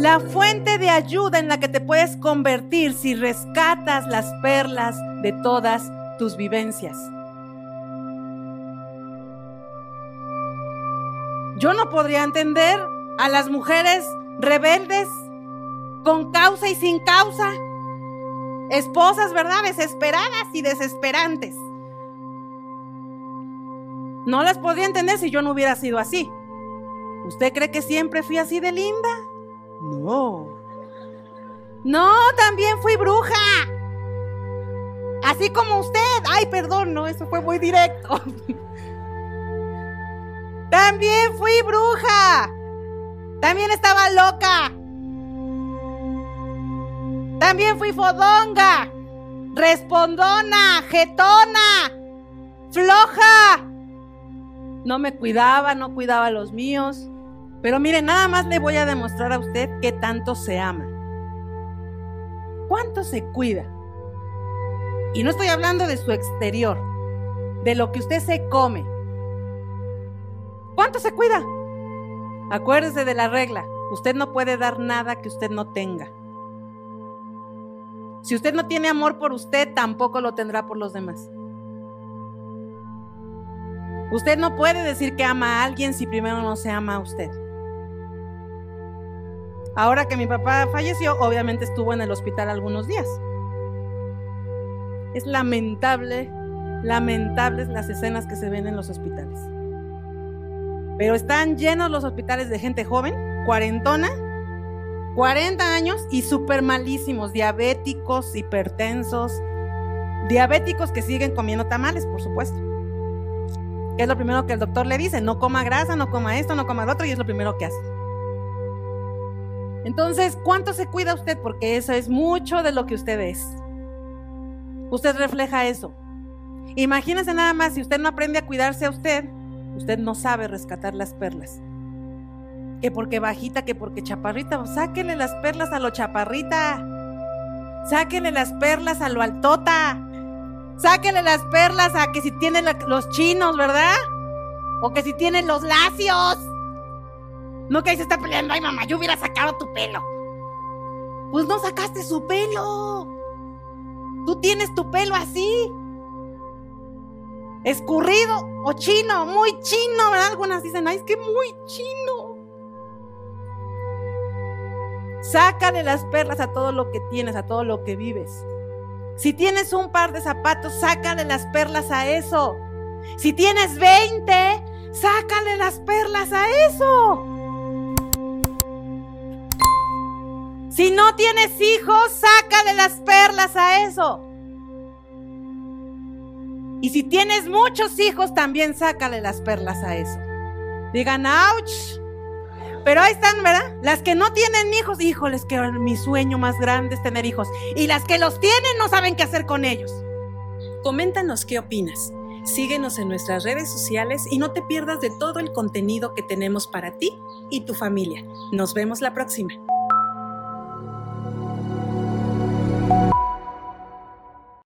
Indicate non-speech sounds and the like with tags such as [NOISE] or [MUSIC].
la fuente de ayuda en la que te puedes convertir si rescatas las perlas de todas tus vivencias. Yo no podría entender a las mujeres rebeldes con causa y sin causa. Esposas, ¿verdad? Desesperadas y desesperantes. No las podría entender si yo no hubiera sido así. ¿Usted cree que siempre fui así de linda? No. No, también fui bruja. Así como usted. Ay, perdón, no, eso fue muy directo. [LAUGHS] también fui bruja. También estaba loca. También fui fodonga, respondona, jetona, floja. No me cuidaba, no cuidaba a los míos. Pero mire, nada más le voy a demostrar a usted que tanto se ama. ¿Cuánto se cuida? Y no estoy hablando de su exterior, de lo que usted se come. ¿Cuánto se cuida? Acuérdese de la regla. Usted no puede dar nada que usted no tenga. Si usted no tiene amor por usted, tampoco lo tendrá por los demás. Usted no puede decir que ama a alguien si primero no se ama a usted. Ahora que mi papá falleció, obviamente estuvo en el hospital algunos días. Es lamentable, lamentables las escenas que se ven en los hospitales. Pero están llenos los hospitales de gente joven, cuarentona, 40 años y súper malísimos, diabéticos, hipertensos, diabéticos que siguen comiendo tamales, por supuesto. es lo primero que el doctor le dice? No coma grasa, no coma esto, no coma lo otro y es lo primero que hace. Entonces, ¿cuánto se cuida usted? Porque eso es mucho de lo que usted es. Usted refleja eso. Imagínese nada más, si usted no aprende a cuidarse a usted, usted no sabe rescatar las perlas que porque bajita, que porque chaparrita, sáquenle las perlas a lo chaparrita, sáquenle las perlas a lo altota, sáquenle las perlas a que si tienen los chinos, ¿verdad? O que si tienen los lacios. No que ahí se está peleando, ay mamá, yo hubiera sacado tu pelo. Pues no sacaste su pelo. Tú tienes tu pelo así. Escurrido o chino, muy chino. Algunas dicen, ay, es que muy chino. Sácale las perlas a todo lo que tienes, a todo lo que vives. Si tienes un par de zapatos, sácale las perlas a eso. Si tienes 20, sácale las perlas a eso. Si no tienes hijos, sácale las perlas a eso. Y si tienes muchos hijos, también sácale las perlas a eso. Digan, ouch. Pero ahí están, ¿verdad? Las que no tienen hijos, híjoles, que mi sueño más grande es tener hijos. Y las que los tienen no saben qué hacer con ellos. Coméntanos qué opinas. Síguenos en nuestras redes sociales y no te pierdas de todo el contenido que tenemos para ti y tu familia. Nos vemos la próxima.